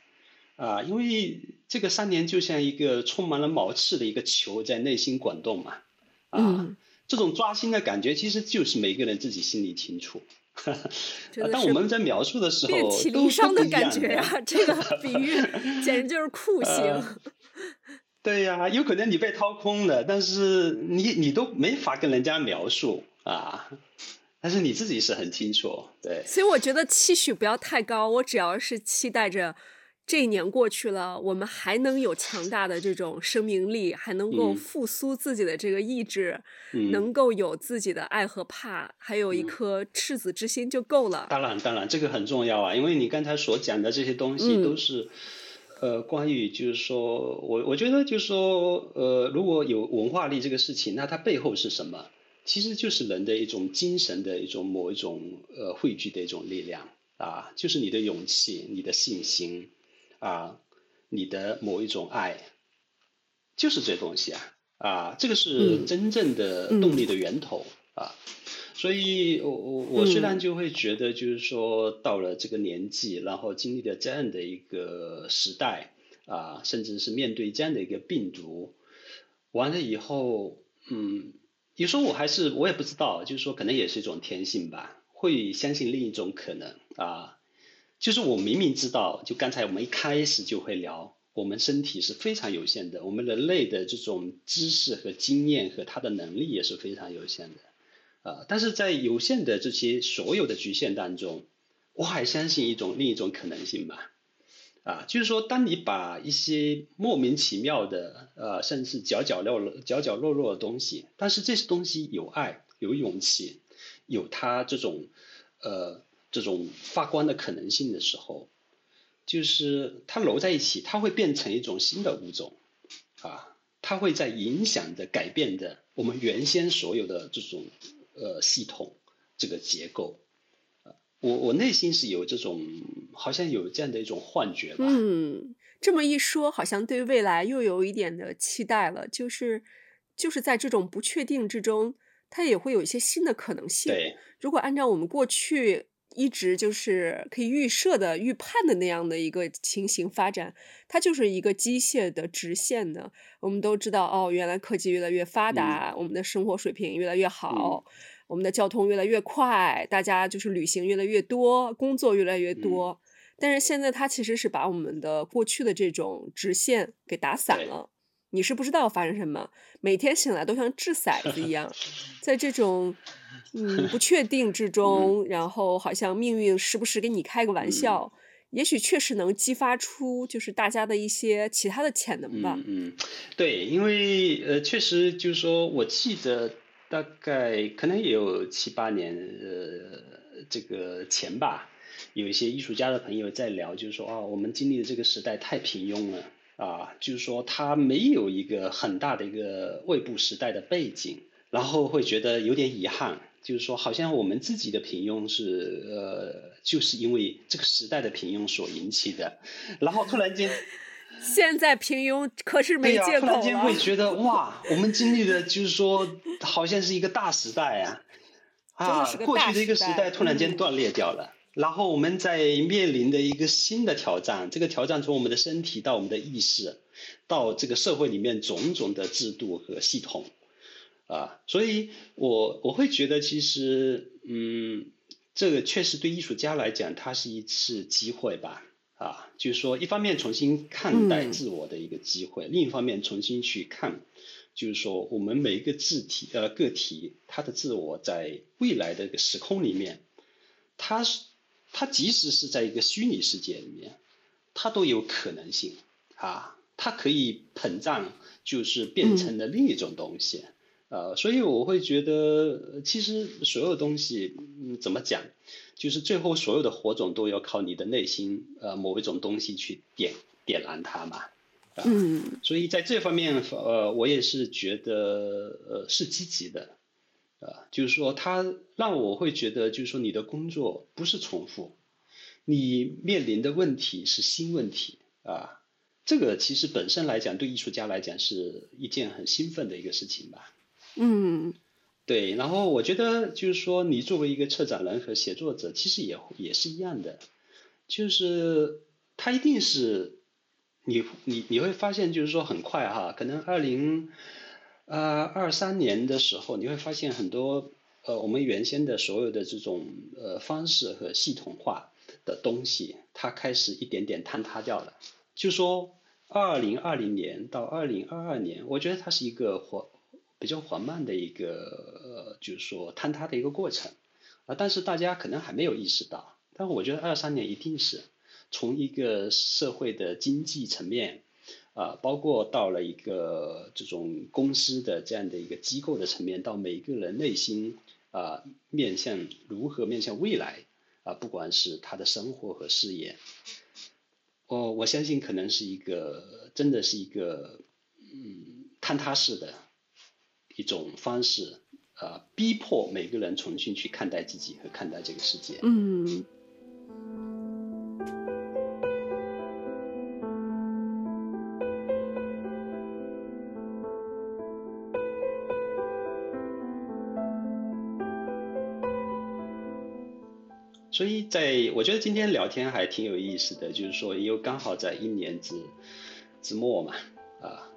啊，因为这个三年就像一个充满了毛刺的一个球在内心滚动嘛，啊，这种抓心的感觉其实就是每个人自己心里清楚。当我们在描述的时候，体力上的感觉啊，这个比喻简直就是酷刑。对呀，有可能你被掏空了，但是你你都没法跟人家描述啊，但是你自己是很清楚，对。所以我觉得期许不要太高，我只要是期待着这一年过去了，我们还能有强大的这种生命力，还能够复苏自己的这个意志，能够有自己的爱和怕，还有一颗赤子之心就够了。当然，当然，这个很重要啊，因为你刚才所讲的这些东西都是。呃，关于就是说，我我觉得就是说，呃，如果有文化力这个事情，那它背后是什么？其实就是人的一种精神的一种某一种呃汇聚的一种力量啊，就是你的勇气、你的信心啊，你的某一种爱，就是这东西啊啊，这个是真正的动力的源头啊。所以，我我我虽然就会觉得，就是说到了这个年纪，然后经历了这样的一个时代啊，甚至是面对这样的一个病毒，完了以后，嗯，有时候我还是我也不知道，就是说可能也是一种天性吧，会相信另一种可能啊，就是我明明知道，就刚才我们一开始就会聊，我们身体是非常有限的，我们人类的这种知识和经验和他的能力也是非常有限的。啊，但是在有限的这些所有的局限当中，我还相信一种另一种可能性吧，啊，就是说，当你把一些莫名其妙的，呃，甚至角角落落、角角落落的东西，但是这些东西有爱、有勇气、有它这种，呃，这种发光的可能性的时候，就是它揉在一起，它会变成一种新的物种，啊，它会在影响着、改变着我们原先所有的这种。呃，系统这个结构，我我内心是有这种，好像有这样的一种幻觉吧。嗯，这么一说，好像对未来又有一点的期待了。就是，就是在这种不确定之中，它也会有一些新的可能性。对，如果按照我们过去一直就是可以预设的、预判的那样的一个情形发展，它就是一个机械的、直线的。我们都知道，哦，原来科技越来越发达，我们的生活水平越来越好。我们的交通越来越快，大家就是旅行越来越多，工作越来越多。但是现在它其实是把我们的过去的这种直线给打散了。你是不知道发生什么，每天醒来都像掷骰子一样，在这种 嗯不确定之中，然后好像命运时不时给你开个玩笑，也许确实能激发出就是大家的一些其他的潜能吧。嗯，对，因为呃，确实就是说我记得。大概可能也有七八年，呃，这个前吧，有一些艺术家的朋友在聊，就是说啊，我们经历的这个时代太平庸了啊，就是说他没有一个很大的一个外部时代的背景，然后会觉得有点遗憾，就是说好像我们自己的平庸是呃，就是因为这个时代的平庸所引起的，然后突然间。现在平庸可是没借口了。突然间会觉得哇，我们经历的就是说，好像是一个大时代啊，啊，过去的一个时代突然间断裂掉了。然后我们在面临的一个新的挑战，这个挑战从我们的身体到我们的意识，到这个社会里面种种的制度和系统，啊，所以我我会觉得其实，嗯，这个确实对艺术家来讲，它是一次机会吧，啊，就是说一方面重新看待自我的一个机会，另一方面重新去看，就是说我们每一个字体呃个体，他的自我在未来的一个时空里面，他是。它即使是在一个虚拟世界里面，它都有可能性啊，它可以膨胀，就是变成了另一种东西，呃，所以我会觉得，其实所有东西，嗯，怎么讲，就是最后所有的火种都要靠你的内心，呃，某一种东西去点点燃它嘛，嗯，所以在这方面，呃，我也是觉得，呃，是积极的。啊，就是说，他让我会觉得，就是说，你的工作不是重复，你面临的问题是新问题啊。这个其实本身来讲，对艺术家来讲是一件很兴奋的一个事情吧。嗯，对。然后我觉得，就是说，你作为一个策展人和写作者，其实也也是一样的，就是他一定是你你你会发现，就是说，很快哈，可能二零。呃，二三年的时候，你会发现很多呃，我们原先的所有的这种呃方式和系统化的东西，它开始一点点坍塌掉了。就说二零二零年到二零二二年，我觉得它是一个缓比较缓慢的一个呃，就是说坍塌的一个过程啊。但是大家可能还没有意识到，但我觉得二三年一定是从一个社会的经济层面。啊，包括到了一个这种公司的这样的一个机构的层面，到每个人内心啊，面向如何面向未来啊，不管是他的生活和事业，哦，我相信可能是一个真的是一个嗯坍塌式的一种方式啊，逼迫每个人重新去看待自己和看待这个世界。嗯。在我觉得今天聊天还挺有意思的，就是说又刚好在一年之之末嘛，啊，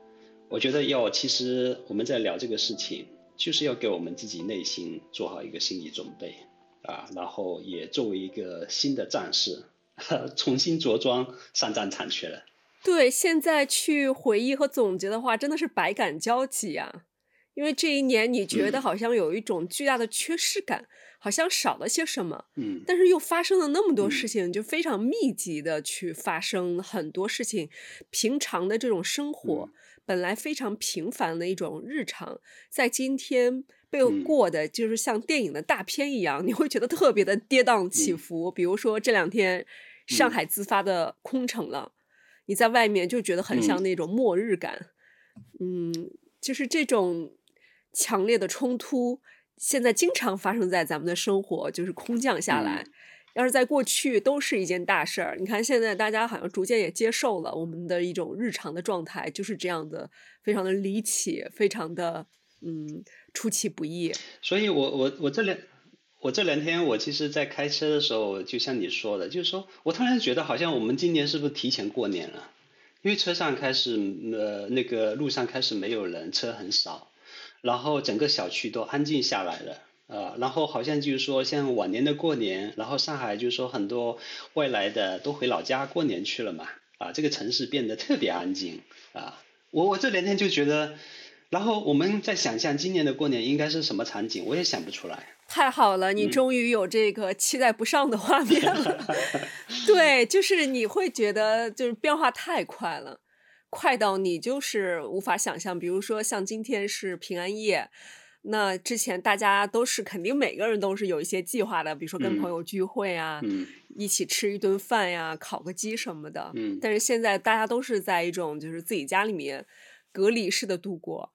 我觉得要其实我们在聊这个事情，就是要给我们自己内心做好一个心理准备啊，然后也作为一个新的战士，重新着装上战场去了。对，现在去回忆和总结的话，真的是百感交集啊，因为这一年你觉得好像有一种巨大的缺失感。好像少了些什么，嗯，但是又发生了那么多事情，就非常密集的去发生很多事情。平常的这种生活，本来非常平凡的一种日常，在今天被过的就是像电影的大片一样，你会觉得特别的跌宕起伏。比如说这两天上海自发的空城了，你在外面就觉得很像那种末日感，嗯，就是这种强烈的冲突。现在经常发生在咱们的生活，就是空降下来。要是在过去，都是一件大事儿。你看，现在大家好像逐渐也接受了我们的一种日常的状态，就是这样的，非常的离奇，非常的嗯出其不意。所以我我我这两我这两天，我其实，在开车的时候，就像你说的，就是说我突然觉得，好像我们今年是不是提前过年了？因为车上开始呃那个路上开始没有人，车很少。然后整个小区都安静下来了，呃，然后好像就是说像往年的过年，然后上海就是说很多外来的都回老家过年去了嘛，啊，这个城市变得特别安静，啊，我我这两天就觉得，然后我们在想象今年的过年应该是什么场景，我也想不出来。太好了，你终于有这个期待不上的画面了，对，就是你会觉得就是变化太快了。快到你就是无法想象，比如说像今天是平安夜，那之前大家都是肯定每个人都是有一些计划的，比如说跟朋友聚会啊，一起吃一顿饭呀，烤个鸡什么的。嗯但是现在大家都是在一种就是自己家里面隔离式的度过。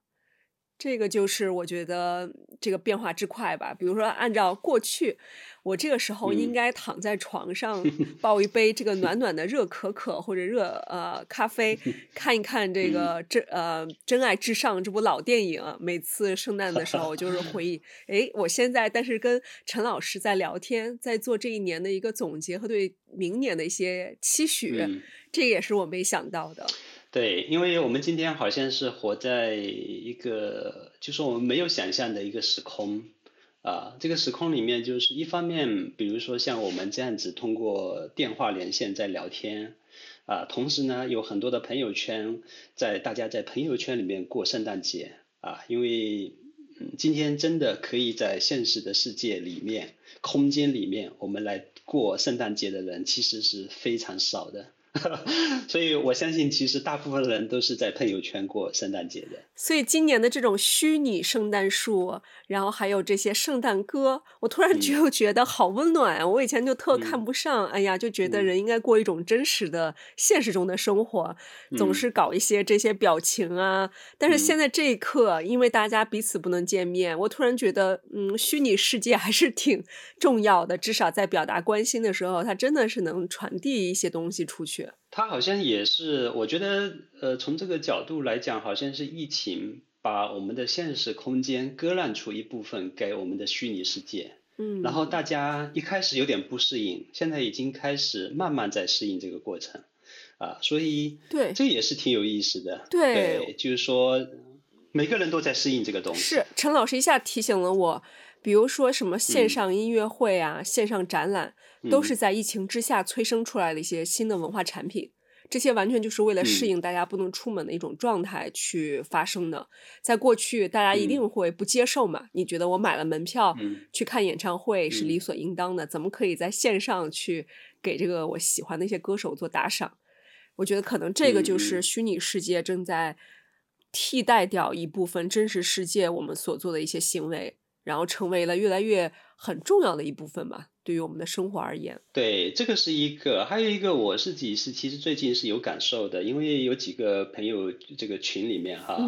这个就是我觉得这个变化之快吧。比如说，按照过去，我这个时候应该躺在床上，抱一杯这个暖暖的热可可或者热呃咖啡，看一看这个真呃真爱至上这部老电影。每次圣诞的时候，我就是回忆，哎，我现在但是跟陈老师在聊天，在做这一年的一个总结和对明年的一些期许，这也是我没想到的。对，因为我们今天好像是活在一个，就是我们没有想象的一个时空啊。这个时空里面，就是一方面，比如说像我们这样子通过电话连线在聊天啊，同时呢，有很多的朋友圈在大家在朋友圈里面过圣诞节啊。因为，今天真的可以在现实的世界里面、空间里面，我们来过圣诞节的人其实是非常少的。所以，我相信其实大部分人都是在朋友圈过圣诞节的。所以，今年的这种虚拟圣诞树，然后还有这些圣诞歌，我突然就觉得好温暖啊。我以前就特看不上，哎呀，就觉得人应该过一种真实的现实中的生活，总是搞一些这些表情啊。但是现在这一刻，因为大家彼此不能见面，我突然觉得，嗯，虚拟世界还是挺重要的。至少在表达关心的时候，它真的是能传递一些东西出去。它好像也是，我觉得，呃，从这个角度来讲，好像是疫情把我们的现实空间割让出一部分给我们的虚拟世界。嗯。然后大家一开始有点不适应，现在已经开始慢慢在适应这个过程，啊，所以对，这也是挺有意思的。对，就是说每个人都在适应这个东西。是，陈老师一下提醒了我，比如说什么线上音乐会啊，线上展览。都是在疫情之下催生出来的一些新的文化产品，这些完全就是为了适应大家不能出门的一种状态去发生的。在过去，大家一定会不接受嘛？你觉得我买了门票去看演唱会是理所应当的，怎么可以在线上去给这个我喜欢的一些歌手做打赏？我觉得可能这个就是虚拟世界正在替代掉一部分真实世界我们所做的一些行为，然后成为了越来越很重要的一部分吧。对于我们的生活而言，对这个是一个，还有一个我自己是其实最近是有感受的，因为有几个朋友这个群里面哈。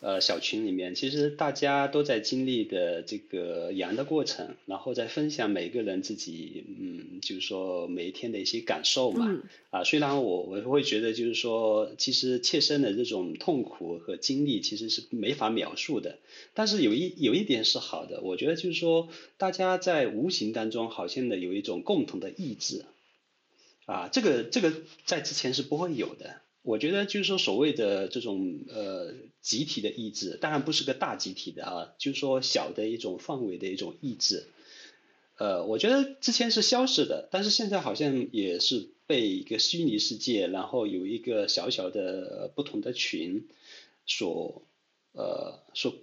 呃，小群里面其实大家都在经历的这个阳的过程，然后在分享每个人自己，嗯，就是说每一天的一些感受嘛。啊，虽然我我会觉得就是说，其实切身的这种痛苦和经历其实是没法描述的，但是有一有一点是好的，我觉得就是说，大家在无形当中好像的有一种共同的意志，啊，这个这个在之前是不会有的。我觉得就是说，所谓的这种呃集体的意志，当然不是个大集体的啊，就是说小的一种范围的一种意志，呃，我觉得之前是消失的，但是现在好像也是被一个虚拟世界，然后有一个小小的不同的群所呃所。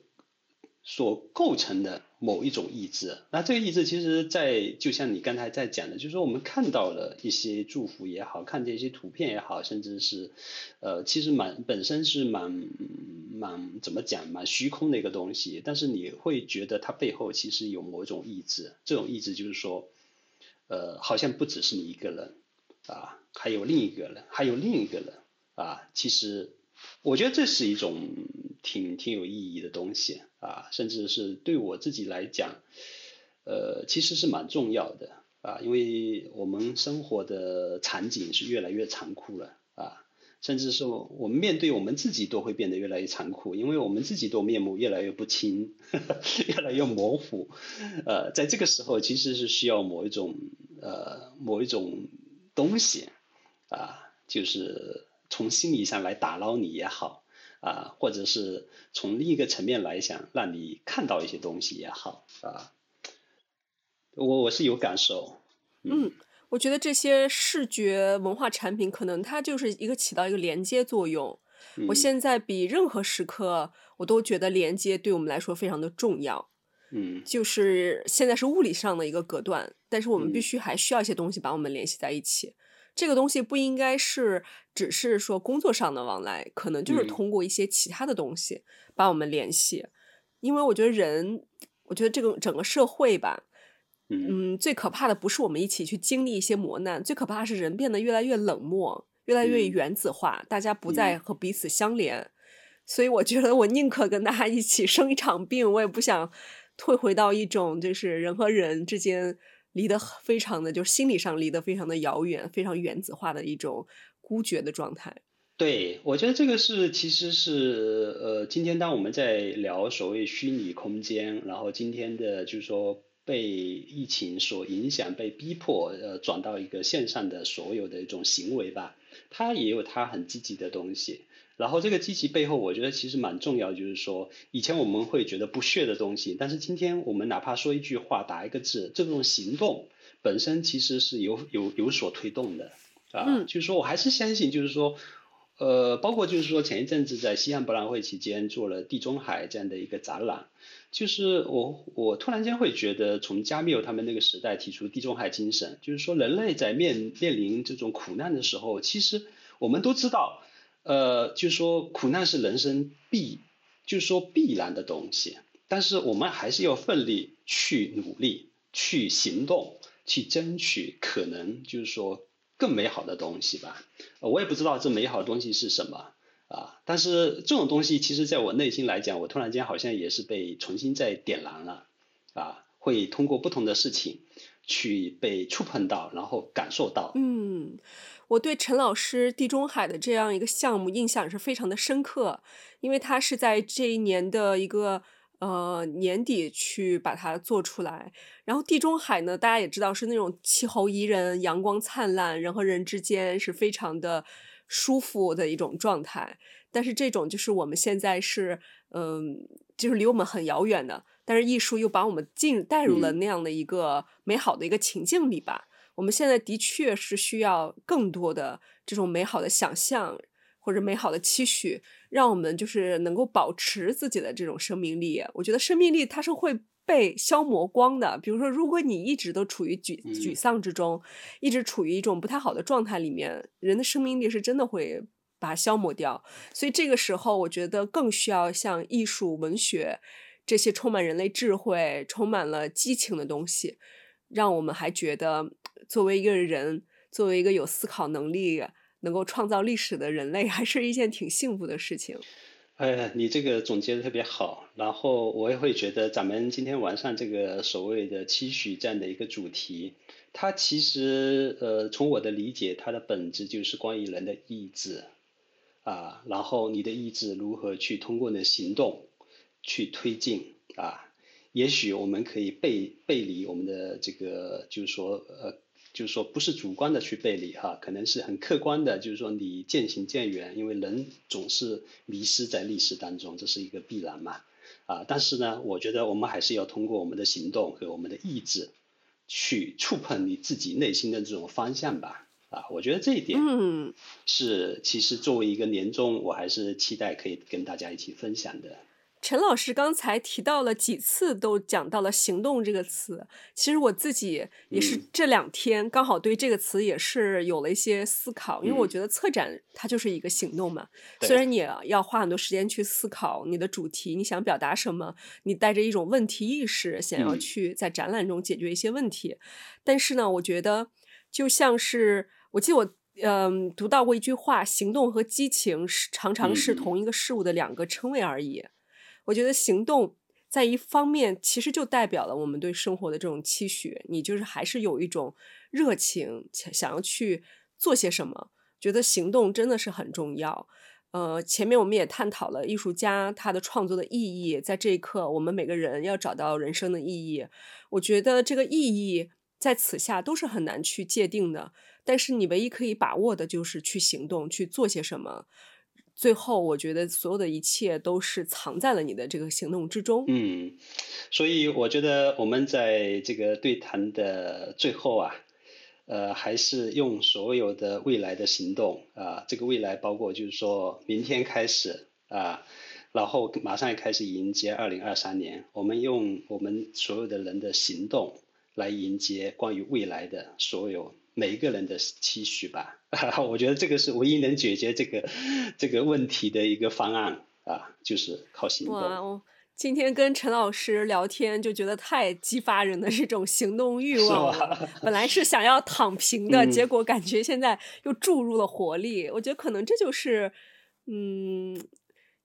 所构成的某一种意志，那这个意志其实，在就像你刚才在讲的，就是说我们看到了一些祝福也好看见一些图片也好，甚至是，呃，其实蛮本身是蛮蛮怎么讲蛮虚空的一个东西，但是你会觉得它背后其实有某种意志，这种意志就是说，呃，好像不只是你一个人啊，还有另一个人，还有另一个人啊，其实我觉得这是一种挺挺有意义的东西。啊，甚至是对我自己来讲，呃，其实是蛮重要的啊，因为我们生活的场景是越来越残酷了啊，甚至是我们面对我们自己都会变得越来越残酷，因为我们自己都面目越来越不清，越来越模糊，呃，在这个时候其实是需要某一种呃某一种东西啊，就是从心理上来打捞你也好。啊，或者是从另一个层面来想，让你看到一些东西也好啊，我我是有感受。嗯，我觉得这些视觉文化产品可能它就是一个起到一个连接作用。我现在比任何时刻，我都觉得连接对我们来说非常的重要。嗯，就是现在是物理上的一个隔断，但是我们必须还需要一些东西把我们联系在一起。这个东西不应该是只是说工作上的往来，可能就是通过一些其他的东西把我们联系。因为我觉得人，我觉得这个整个社会吧，嗯，最可怕的不是我们一起去经历一些磨难，最可怕是人变得越来越冷漠，越来越原子化，大家不再和彼此相连。所以我觉得我宁可跟大家一起生一场病，我也不想退回到一种就是人和人之间离得非常的，就是心理上离得非常的遥远、非常原子化的一种孤绝的状态。对，我觉得这个是其实是呃，今天当我们在聊所谓虚拟空间，然后今天的就是说被疫情所影响、被逼迫呃转到一个线上的所有的一种行为吧，它也有它很积极的东西。然后这个积极背后，我觉得其实蛮重要，就是说以前我们会觉得不屑的东西，但是今天我们哪怕说一句话、打一个字，这种行动本身其实是有有有所推动的啊。就是说我还是相信，就是说。呃，包括就是说前一阵子在西安博览会期间做了地中海这样的一个展览，就是我我突然间会觉得，从加缪他们那个时代提出地中海精神，就是说人类在面面临这种苦难的时候，其实我们都知道，呃，就是说苦难是人生必，就是说必然的东西，但是我们还是要奋力去努力，去行动，去争取可能就是说。更美好的东西吧，我也不知道这美好的东西是什么啊。但是这种东西，其实在我内心来讲，我突然间好像也是被重新再点燃了啊。会通过不同的事情去被触碰到，然后感受到。嗯，我对陈老师地中海的这样一个项目印象是非常的深刻，因为他是在这一年的一个。呃，年底去把它做出来。然后地中海呢，大家也知道是那种气候宜人、阳光灿烂，人和人之间是非常的舒服的一种状态。但是这种就是我们现在是，嗯，就是离我们很遥远的。但是艺术又把我们进带入了那样的一个美好的一个情境里吧。我们现在的确是需要更多的这种美好的想象。或者美好的期许，让我们就是能够保持自己的这种生命力。我觉得生命力它是会被消磨光的。比如说，如果你一直都处于沮沮丧之中，一直处于一种不太好的状态里面，人的生命力是真的会把它消磨掉。所以这个时候，我觉得更需要像艺术、文学这些充满人类智慧、充满了激情的东西，让我们还觉得作为一个人，作为一个有思考能力。能够创造历史的人类，还是一件挺幸福的事情。哎，你这个总结的特别好。然后我也会觉得，咱们今天晚上这个所谓的期许这样的一个主题，它其实呃，从我的理解，它的本质就是关于人的意志啊。然后你的意志如何去通过你的行动去推进啊？也许我们可以背背离我们的这个，就是说呃。就是说，不是主观的去背离哈，可能是很客观的，就是说你渐行渐远，因为人总是迷失在历史当中，这是一个必然嘛，啊，但是呢，我觉得我们还是要通过我们的行动和我们的意志，去触碰你自己内心的这种方向吧，啊，我觉得这一点是其实作为一个年终，我还是期待可以跟大家一起分享的。陈老师刚才提到了几次，都讲到了“行动”这个词。其实我自己也是这两天刚好对这个词也是有了一些思考，因为我觉得策展它就是一个行动嘛。虽然你要花很多时间去思考你的主题，你想表达什么，你带着一种问题意识，想要去在展览中解决一些问题。但是呢，我觉得就像是我记得我嗯读到过一句话：“行动和激情是常常是同一个事物的两个称谓而已。”我觉得行动在一方面其实就代表了我们对生活的这种期许，你就是还是有一种热情，想要去做些什么。觉得行动真的是很重要。呃，前面我们也探讨了艺术家他的创作的意义，在这一刻，我们每个人要找到人生的意义。我觉得这个意义在此下都是很难去界定的，但是你唯一可以把握的就是去行动，去做些什么。最后，我觉得所有的一切都是藏在了你的这个行动之中。嗯，所以我觉得我们在这个对谈的最后啊，呃，还是用所有的未来的行动啊，这个未来包括就是说明天开始啊，然后马上也开始迎接二零二三年，我们用我们所有的人的行动来迎接关于未来的所有。每一个人的期许吧，我觉得这个是唯一能解决这个这个问题的一个方案啊，就是靠行动。哇，今天跟陈老师聊天就觉得太激发人的这种行动欲望了。本来是想要躺平的，结果感觉现在又注入了活力。我觉得可能这就是，嗯，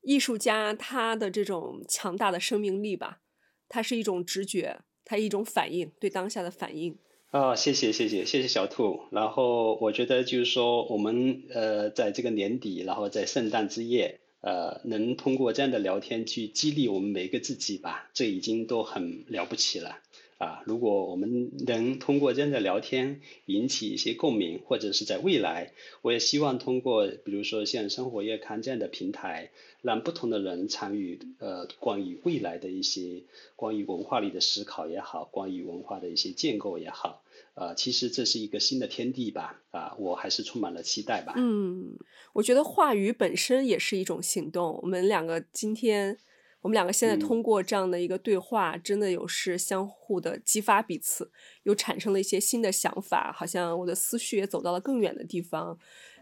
艺术家他的这种强大的生命力吧，它是一种直觉，它一种反应，对当下的反应。啊，谢谢谢谢谢谢小兔。然后我觉得就是说，我们呃在这个年底，然后在圣诞之夜，呃，能通过这样的聊天去激励我们每一个自己吧，这已经都很了不起了。啊，如果我们能通过这样的聊天引起一些共鸣，或者是在未来，我也希望通过比如说像生活月刊这样的平台，让不同的人参与呃关于未来的一些关于文化里的思考也好，关于文化的一些建构也好，呃，其实这是一个新的天地吧，啊，我还是充满了期待吧。嗯，我觉得话语本身也是一种行动。我们两个今天。我们两个现在通过这样的一个对话，真的有是相互的激发彼此，又产生了一些新的想法，好像我的思绪也走到了更远的地方。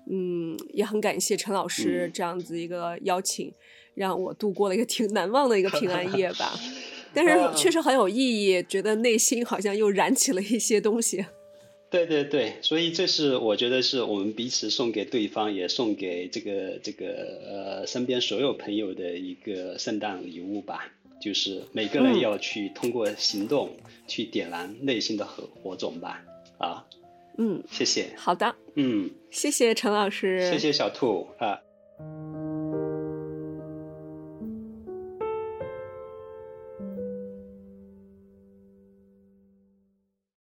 嗯，也很感谢陈老师这样子一个邀请，让我度过了一个挺 难忘的一个平安夜吧。但是确实很有意义，觉得内心好像又燃起了一些东西。对对对，所以这是我觉得是我们彼此送给对方，也送给这个这个呃身边所有朋友的一个圣诞礼物吧。就是每个人要去通过行动去点燃内心的火火种吧。啊，嗯，谢谢。好的，嗯，谢谢陈老师，谢谢小兔啊。